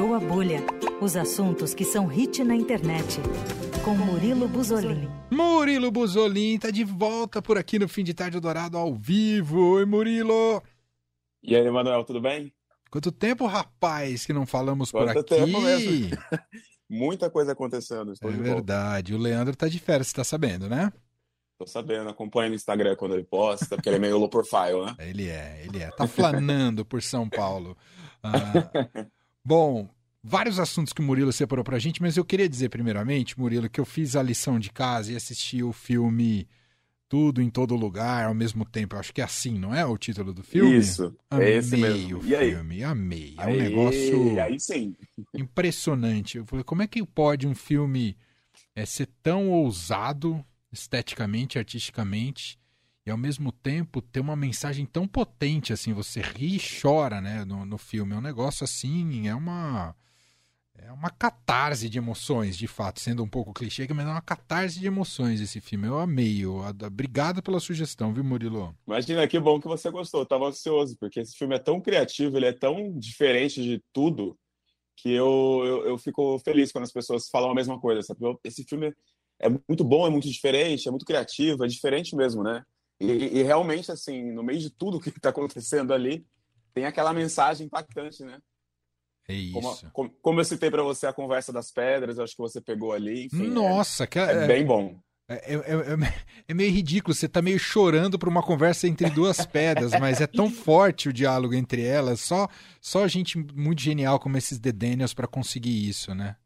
Estourou a Bolha. Os assuntos que são hit na internet. Com Murilo Buzolin. Murilo Buzolin tá de volta por aqui no Fim de Tarde Dourado ao vivo. Oi, Murilo. E aí, Manuel, tudo bem? Quanto tempo, rapaz, que não falamos Quanto por aqui? tempo mesmo. Muita coisa acontecendo. Estou É de volta. verdade. O Leandro tá de férias, você tá sabendo, né? Tô sabendo, acompanha no Instagram quando ele posta, porque ele é meio low profile, né? Ele é, ele é. Tá flanando por São Paulo. Ah, bom, vários assuntos que o Murilo separou pra gente, mas eu queria dizer primeiramente, Murilo, que eu fiz a lição de casa e assisti o filme Tudo em Todo Lugar ao mesmo tempo. Eu acho que é assim, não é o título do filme? Isso, Amei é esse mesmo. o E aí? filme, amei. É um Aí- negócio Aí sim. impressionante. Eu falei, como é que pode um filme é, ser tão ousado esteticamente, artisticamente, e ao mesmo tempo ter uma mensagem tão potente assim? Você ri e chora, né, no, no filme. É um negócio assim, é uma é uma catarse de emoções, de fato, sendo um pouco clichê, mas é uma catarse de emoções esse filme. Eu amei. Eu, obrigado pela sugestão, viu, Murilo? Imagina, que bom que você gostou. Eu tava ansioso, porque esse filme é tão criativo, ele é tão diferente de tudo, que eu, eu, eu fico feliz quando as pessoas falam a mesma coisa. Sabe? Esse filme é muito bom, é muito diferente, é muito criativo, é diferente mesmo, né? E, e realmente, assim, no meio de tudo que está acontecendo ali, tem aquela mensagem impactante, né? É Como, isso. como, como eu citei para você a conversa das pedras, eu acho que você pegou ali. Enfim, é- Nossa, que é, bem bom. É, é- é- é meio ridículo, você tá meio chorando por uma conversa entre duas pedras, mas é tão forte o diálogo entre elas, só, só gente muito genial como esses The Daniels pra conseguir isso, né?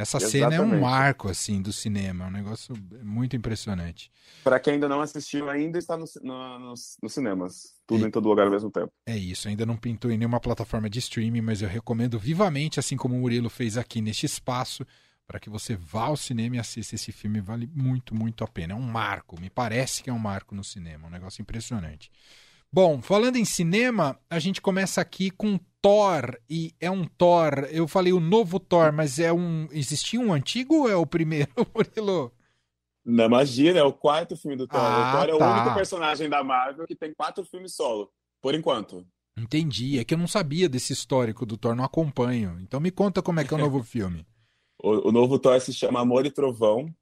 Essa cena é um Exatamente. marco, assim, do cinema, é um negócio muito impressionante. Para quem ainda não assistiu, ainda está no, no- nos, nos cinemas. Tudo em todo lugar ao mesmo tempo. É isso, ainda não pintou em nenhuma plataforma de streaming, mas eu recomendo vivamente, assim como o Murilo fez aqui neste espaço, para que você vá ao cinema e assista esse filme, vale muito, muito a pena. É um marco, me parece que é um marco no cinema, um negócio impressionante. Bom, falando em cinema, a gente começa aqui com Thor, e é um Thor, eu falei o novo Thor, mas é um. Existia um antigo ou é o primeiro, Murilo? Na magia, é o quarto filme do Thor. Ah, o Thor é o tá. único personagem da Marvel que tem quatro filmes solo, por enquanto. Entendi, é que eu não sabia desse histórico do Thor, não acompanho. Então me conta como é que é o novo filme. O, o novo Thor se chama Amor e Trovão.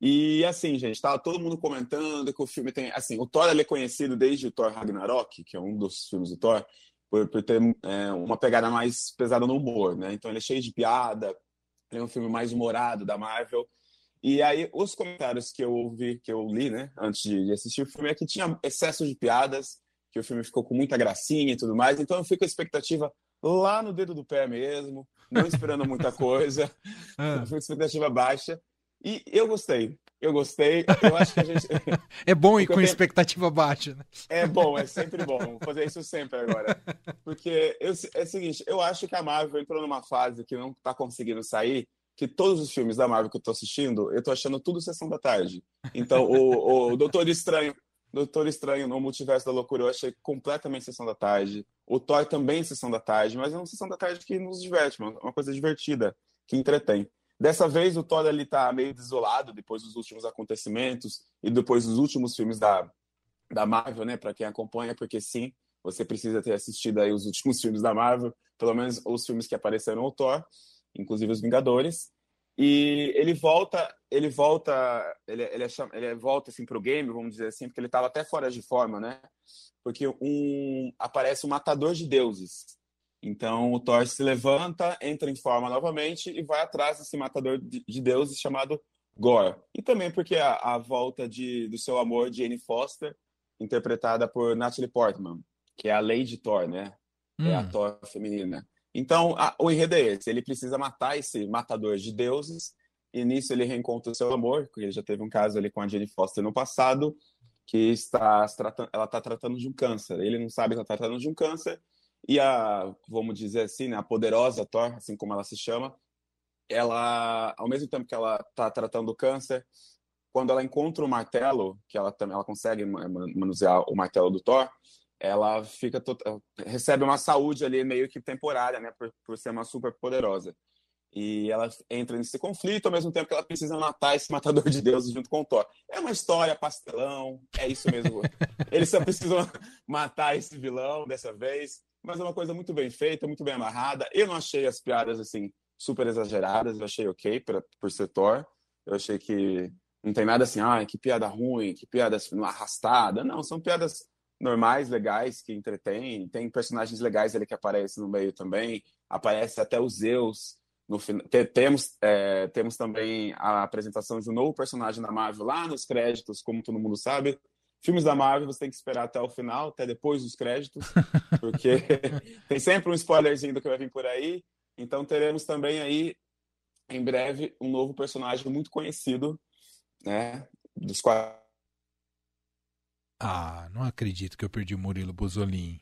E assim, gente, tava todo mundo comentando que o filme tem. Assim, o Thor ele é conhecido desde o Thor Ragnarok, que é um dos filmes do Thor, por, por ter é, uma pegada mais pesada no humor, né? Então ele é cheio de piada, ele é um filme mais humorado da Marvel. E aí, os comentários que eu ouvi, que eu li, né, antes de de assistir o filme, é que tinha excesso de piadas, que o filme ficou com muita gracinha e tudo mais. Então eu fico com a expectativa lá no dedo do pé mesmo, não esperando muita coisa. Eu fui com expectativa baixa. E eu gostei. Eu gostei. Eu acho que a gente. É bom ir com tenho- expectativa baixa, né? É bom, é sempre bom. Vou fazer isso sempre agora. Porque eu- é o seguinte, eu acho que a Marvel entrou numa fase que não tá conseguindo sair, que todos os filmes da Marvel que eu tô assistindo, eu tô achando tudo sessão da tarde. Então, o, o Doutor Estranho, Doutor Estranho no Multiverso da Loucura, eu achei completamente sessão da tarde. O Thor também sessão da tarde, mas é uma sessão da tarde que nos diverte, uma coisa divertida, que entretém. Dessa vez o Thor ele tá meio desolado depois dos últimos acontecimentos e depois dos últimos filmes da, da Marvel, né, para quem acompanha, porque sim, você precisa ter assistido aí os últimos filmes da Marvel, pelo menos os filmes que apareceram no Thor, inclusive os Vingadores. E ele volta, ele volta, ele, ele, é, ele volta assim pro game, vamos dizer assim, porque ele estava até fora de forma, né? Porque um aparece um matador de deuses. Então o Thor se levanta, entra em forma novamente e vai atrás desse matador de, de deuses chamado Gore. E também porque a, a volta de, do seu amor, Jane Foster, interpretada por Natalie Portman, que é a Lady Thor, né? É a Hum, Thor feminina. Então, a- o enredo é esse. Ele precisa matar esse matador de deuses, e nisso ele reencontra o seu amor, porque ele já teve um caso ali com a Jane Foster no passado, que está ela está tratando de um câncer. Ele não sabe que ela está tratando de um câncer, e a, vamos dizer assim, né, a poderosa Thor, assim como ela se chama, ela, ao mesmo tempo que ela está tratando do câncer, quando ela encontra o martelo, que ela também ela consegue ma- ma- manusear o martelo do Thor, ela fica recebe uma saúde ali meio que temporária, né, por, por ser uma super poderosa. E ela entra nesse conflito ao mesmo tempo que ela precisa matar esse matador de deuses junto com o Thor. É uma história pastelão, é isso mesmo. Eles só precisam matar esse vilão dessa vez, mas é uma coisa muito bem feita, muito bem amarrada. Eu não achei as piadas assim super exageradas, eu achei ok pra, por ser Thor. Eu achei que não tem nada assim, ah, que piada ruim, que piada assim, arrastada. Não, são piadas normais, legais, que entretêm. Tem personagens legais ali que aparecem no meio também. Aparece até o Zeus. No, temos, é, temos também a apresentação de um novo personagem da Marvel lá nos créditos, como todo mundo sabe. Filmes da Marvel você tem que esperar até o final, até depois dos créditos, porque tem sempre um spoilerzinho do que vai vir por aí. Então teremos também aí, em breve, um novo personagem muito conhecido, né? Dos quais ah, não acredito que eu perdi o Murilo Buzolin.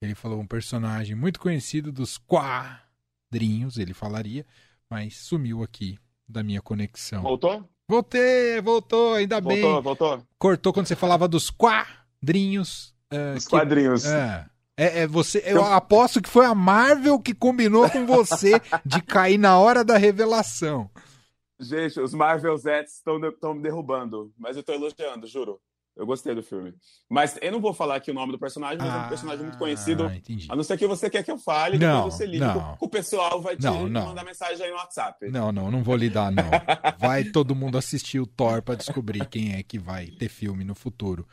Ele falou um personagem muito conhecido dos quadrinhos, ele falaria, mas sumiu aqui da minha conexão. Voltou? Voltei, voltou, ainda voltou, bem. Voltou, voltou. Cortou quando você falava dos quadrinhos. Uh, Os que, quadrinhos. Uh, é, é, você, eu aposto que foi a Marvel que combinou com você de cair na hora da revelação. Gente, os Marvel Zets estão me derrubando, mas eu estou elogiando, juro. Eu gostei do filme. Mas eu não vou falar aqui o nome do personagem, mas ah, é um personagem muito conhecido. Entendi. A não ser que você quer que eu fale, não, depois você liga. Não. O pessoal vai te não, não. mandar mensagem aí no WhatsApp. Não, não, não vou lidar, não. Vai todo mundo assistir o Thor para descobrir quem é que vai ter filme no futuro.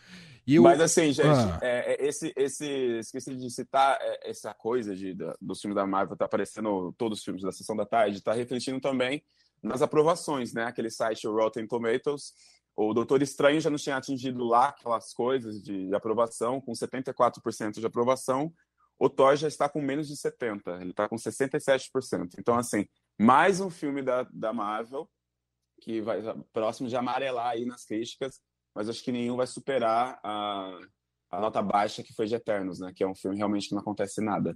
Eu... Mas assim, gente, ah. é, é, esse, esse, esqueci de citar é, essa coisa de, da, dos filmes da Marvel tá aparecendo todos os filmes da sessão da tarde, tá refletindo também nas aprovações, né? Aquele site Rotten Tomatoes o Doutor Estranho já não tinha atingido lá aquelas coisas de, de aprovação, com 74% de aprovação. O Thor já está com menos de 70%, ele está com 67%. Então, assim, mais um filme da, da Marvel que vai próximo de amarelar aí nas críticas, mas acho que nenhum vai superar a, a nota baixa que foi de Eternos, né? Que é um filme realmente que não acontece nada.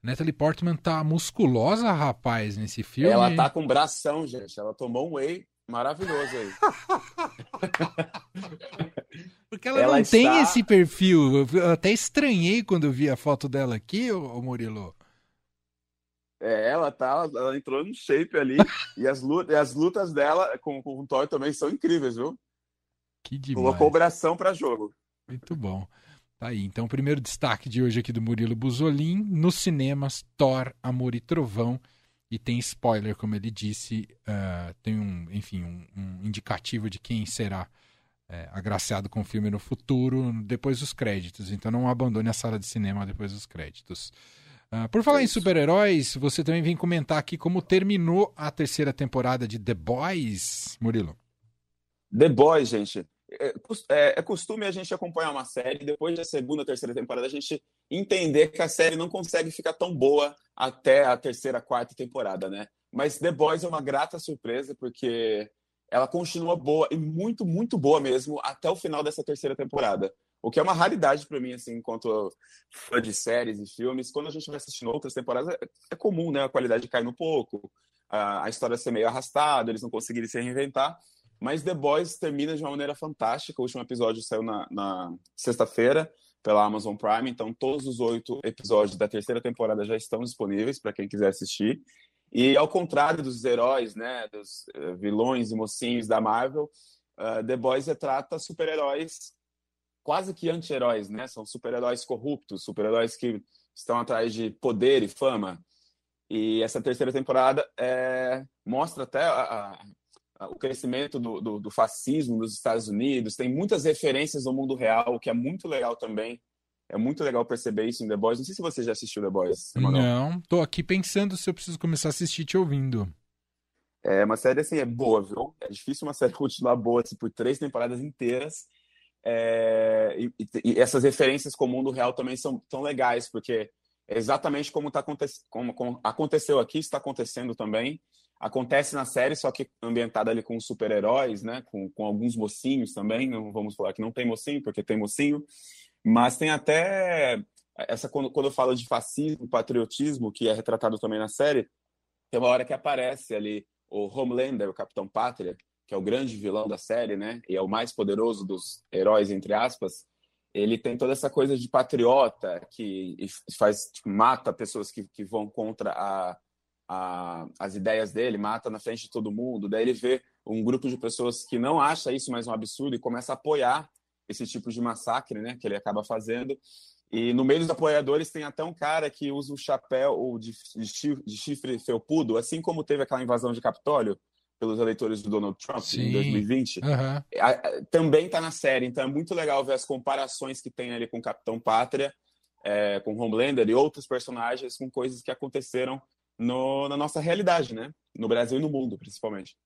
Natalie Portman tá musculosa, rapaz, nesse filme. Ela tá com bração, gente. Ela tomou um whey Maravilhoso aí. Porque ela, ela não está... tem esse perfil. Eu até estranhei quando eu vi a foto dela aqui, ô Murilo. É, ela tá, ela entrou no shape ali e as lutas, as lutas dela com, com o Thor também são incríveis, viu? Que demais. Colocou bração para jogo. Muito bom. Tá aí, então o primeiro destaque de hoje aqui do Murilo Buzolin, nos cinemas, Thor, Amor e Trovão, e tem spoiler, como ele disse, uh, tem um, enfim, um, um, indicativo de quem será é, agraciado com o filme no futuro, depois dos créditos. Então não abandone a sala de cinema depois dos créditos. Uh, por falar em super-heróis, você também vem comentar aqui como terminou a terceira temporada de The Boys, Murilo. The Boys, gente. É, é, é, costume a gente acompanhar uma série depois da segunda, terceira temporada a gente entender que a série não consegue ficar tão boa até a terceira, quarta temporada, né? Mas The Boys é uma grata surpresa porque ela continua boa e muito, muito boa mesmo até o final dessa terceira temporada. O que é uma raridade para mim, assim, enquanto fã de séries e filmes. Quando a gente vai assistindo outras temporadas, é, é comum, né? A qualidade cair um pouco, a história ser meio arrastada, eles não conseguirem se reinventar. Mas The Boys termina de uma maneira fantástica. O último episódio saiu na, na sexta-feira pela Amazon Prime, então todos os oito episódios da terceira temporada já estão disponíveis para quem quiser assistir. E ao contrário dos heróis, né, dos uh, vilões e mocinhos da Marvel, uh, The Boys retrata super-heróis quase que anti-heróis, né? São super-heróis corruptos, super-heróis que estão atrás de poder e fama. E essa terceira temporada é, mostra até a, o crescimento do, do, do, fascismo nos Estados Unidos, tem muitas referências no mundo real, o que é muito legal também. É muito legal perceber isso em The Boys. Não sei se você já assistiu The Boys. Emanuel. Não, tô aqui pensando se eu preciso começar a assistir te ouvindo. É uma série assim, é boa, viu? É difícil uma série continuar boa assim, por três temporadas inteiras. É... E, e, essas referências com o mundo real também são tão legais, porque é exatamente como, tá aconte... como, como aconteceu aqui, está acontecendo também acontece na série, só que ambientada ali com super-heróis, né? Com, com alguns mocinhos também. Não vamos falar que não tem mocinho, porque tem mocinho. Mas tem até essa quando, quando eu falo de fascismo, patriotismo, que é retratado também na série, tem uma hora que aparece ali o Homelander, o Capitão Pátria, que é o grande vilão da série, né? E é o mais poderoso dos heróis entre aspas. Ele tem toda essa coisa de patriota que faz tipo, mata pessoas que, que vão contra a a, as ideias dele, mata na frente de todo mundo. Daí ele vê um grupo de pessoas que não acha isso mais um absurdo e começa a apoiar esse tipo de massacre, né, que ele acaba fazendo. E no meio dos apoiadores tem até um cara que usa o chapéu de, de chifre felpudo, assim como teve aquela invasão de Capitólio pelos eleitores do Donald Trump Sim. em 2020. Uhum. Também está na série, então é muito legal ver as comparações que tem ali com o Capitão Pátria, é, com Homelander e outros personagens com coisas que aconteceram no, na nossa realidade, né? No Brasil e no mundo, principalmente.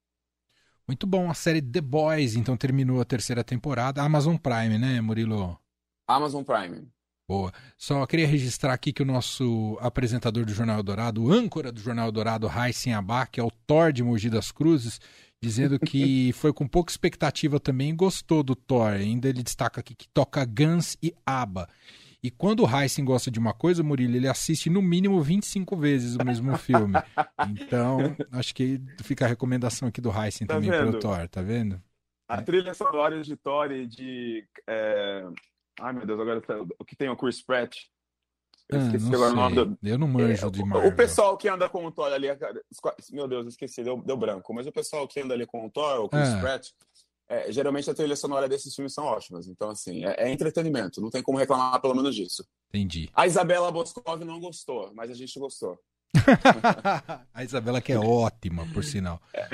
Muito bom. A série The Boys, então, terminou a terceira temporada. Amazon Prime, né, Murilo? Amazon Prime. Boa. Só queria registrar aqui que o nosso apresentador do Jornal Dourado, o âncora do Jornal Dourado, Raíssen que é o Thor de Mogi das Cruzes, dizendo que foi com pouca expectativa também e gostou do Thor. Ainda ele destaca aqui que toca Guns e ABBA. E quando o Heisen gosta de uma coisa, Murilo, ele assiste no mínimo 25 vezes o mesmo filme. Então, acho que fica a recomendação aqui do Heisen tá também vendo? pro Thor, tá vendo? A trilha sonora de Thor e de. É... Ai, meu Deus, agora tá, o que tem o Chris Pratt. Eu ah, esqueci agora o nome do... Eu não manjo é, de Marvel. O pessoal que anda com o Thor ali. Meu Deus, esqueci, deu, deu branco. Mas o pessoal que anda ali com o Thor, o Chris ah. Pratt, é, geralmente a trilha sonora desses filmes são ótimas. Então, assim, é, é, entretenimento. Não tem como reclamar pelo menos disso. Entendi. A Isabela Boscov não gostou, mas a gente gostou. a Isabela que é ótima, por sinal. É.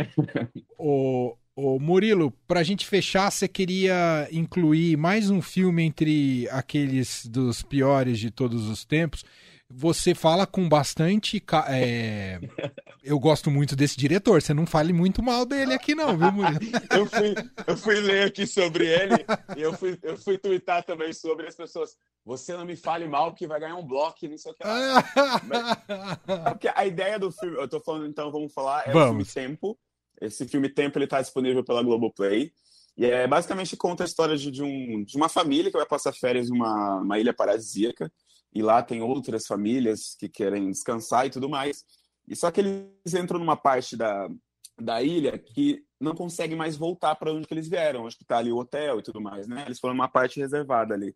O, o Murilo, pra gente fechar, você queria incluir mais um filme entre aqueles dos piores de todos os tempos você fala com bastante. É... Eu gosto muito desse diretor. Você não fale muito mal dele aqui, não, viu, Murilo? eu, fui, eu fui ler aqui sobre ele e eu fui, eu fui twittar também sobre as pessoas. Você não me fale mal, porque vai ganhar um bloco e não sei o que lá. Mas, porque a ideia do filme, eu tô falando, então, vamos falar, é vamos. o filme Tempo. Esse filme Tempo ele tá disponível pela Globoplay. E é basicamente conta a história de, de, um, de uma família que vai passar férias numa uma ilha paradisíaca e lá tem outras famílias que querem descansar e tudo mais. E só que eles entram numa parte da, da ilha que não conseguem mais voltar para onde que eles vieram. Acho que tá ali o hotel e tudo mais, né? Eles foram numa parte reservada ali.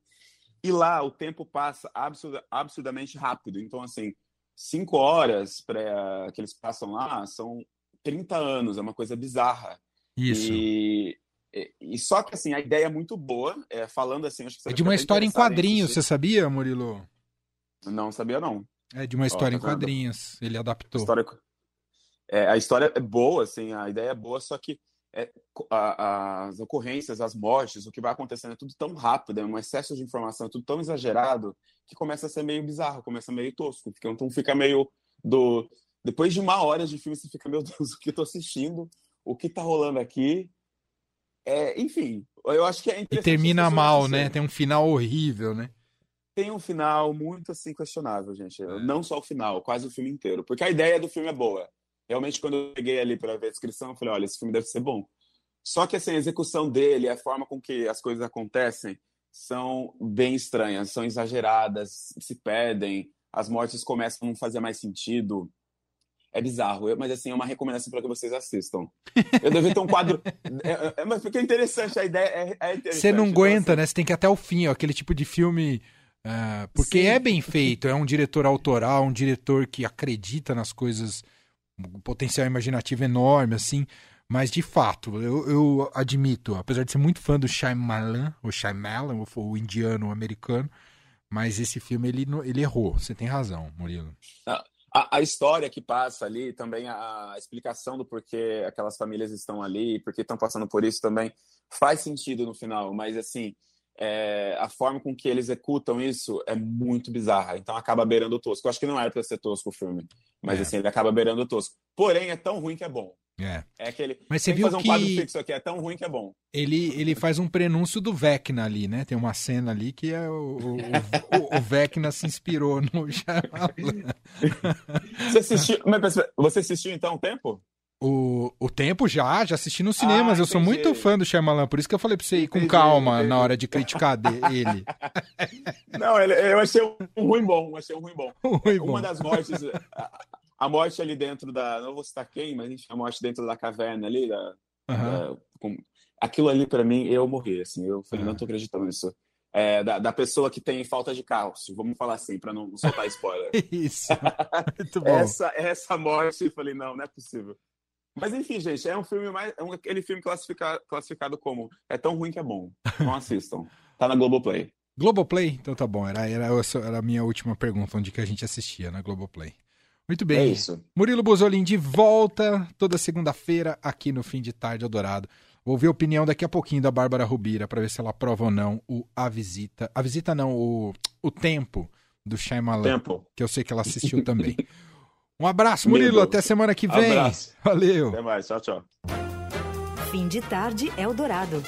E lá o tempo passa absurd, absurdamente rápido. Então, assim, cinco horas para que eles passam lá são 30 anos. É uma coisa bizarra. Isso. E, e, e só que, assim, a ideia é muito boa. É, falando assim, acho que É de uma história em quadrinhos, você sabia, Murilo? Não sabia, não. É de uma história Ó, tá em quadrinhos, ele adaptou. História... É, a história é boa, assim, a ideia é boa, só que é, a, a, as ocorrências, as mortes, o que vai acontecendo é tudo tão rápido, é um excesso de informação, é tudo tão exagerado, que começa a ser meio bizarro, começa meio tosco. Então fica meio do. Depois de uma hora de filme, você fica, meu Deus, o que eu tô assistindo? O que tá rolando aqui? É, enfim, eu acho que é E termina mal, né? Tem um final horrível, né? Tem um final muito assim questionável, gente. É. Não só o final, quase o filme inteiro. Porque a ideia do filme é boa. Realmente, quando eu peguei ali para ver a descrição, eu falei: olha, esse filme deve ser bom. Só que assim, a execução dele, a forma com que as coisas acontecem, são bem estranhas, são exageradas, se pedem, as mortes começam a não fazer mais sentido. É bizarro, mas assim, é uma recomendação para que vocês assistam. Eu deveria ter um quadro. É, é, é, mas porque é interessante, a ideia é, é interessante. Você não aguenta, então, assim... né? Você tem que ir até o fim, ó, aquele tipo de filme Uh, porque Sim. é bem feito, é um diretor autoral, um diretor que acredita nas coisas, um potencial imaginativo enorme, assim. Mas de fato, eu, eu admito, apesar de ser muito fã do Shyamalan, o Shyamalan, o indiano o americano, mas esse filme ele, ele errou. Você tem razão, Murilo. A, a, história que passa ali, também a explicação do porquê aquelas famílias estão ali, porque estão passando por isso também, faz sentido no final, mas assim, é, a forma com que eles executam isso é muito bizarra. Então acaba beirando o tosco. Eu acho que não era para ser tosco o filme, mas é. assim, ele acaba beirando o tosco. Porém, é tão ruim que é bom. É. É aquele. Mas você viu fazer um que quadro fixo aqui, é tão ruim que é bom. Ele, ele faz um prenúncio do Vecna ali, né? Tem uma cena ali que é o, o, o, o Vecna se inspirou no você assistiu, você assistiu então o tempo? O, o tempo já, já assisti nos cinemas. Ah, eu sou muito fã do Shyamalan, por isso que eu falei pra você ir com calma entendi. na hora de criticar ele. Não, ele, eu achei um ruim bom, achei um ruim bom. Um ruim Uma bom. das mortes, a, a, morte ali dentro da. Não vou citar quem, mas a morte dentro da caverna ali, da, uhum. da com, aquilo ali para mim, eu morri, assim. Eu falei, uhum. não tô acreditando nisso. É, da, da, pessoa que tem falta de cálcio, vamos falar assim, para não soltar spoiler. Isso. Muito bom. Essa, essa morte, eu falei, não, não é possível. Mas enfim, gente, é um filme mais. É um, aquele filme classifica, classificado como é tão ruim que é bom. Não assistam. tá na Globoplay. Globoplay? Então tá bom, era, era, era a minha última pergunta, onde que a gente assistia, na Globoplay. Muito bem. É isso. Murilo Bozolin de volta toda segunda-feira aqui no Fim de Tarde Eldorado. Vou ver a opinião daqui a pouquinho da Bárbara Rubira para ver se ela aprova ou não o A Visita. A Visita não, o, o Tempo do Shyamalan. Tempo. Que eu sei que ela assistiu também. Um abraço, Murilo. Até semana que vem. Abraço. Valeu. Até mais. Tchau, tchau. Fim de Tarde Eldorado.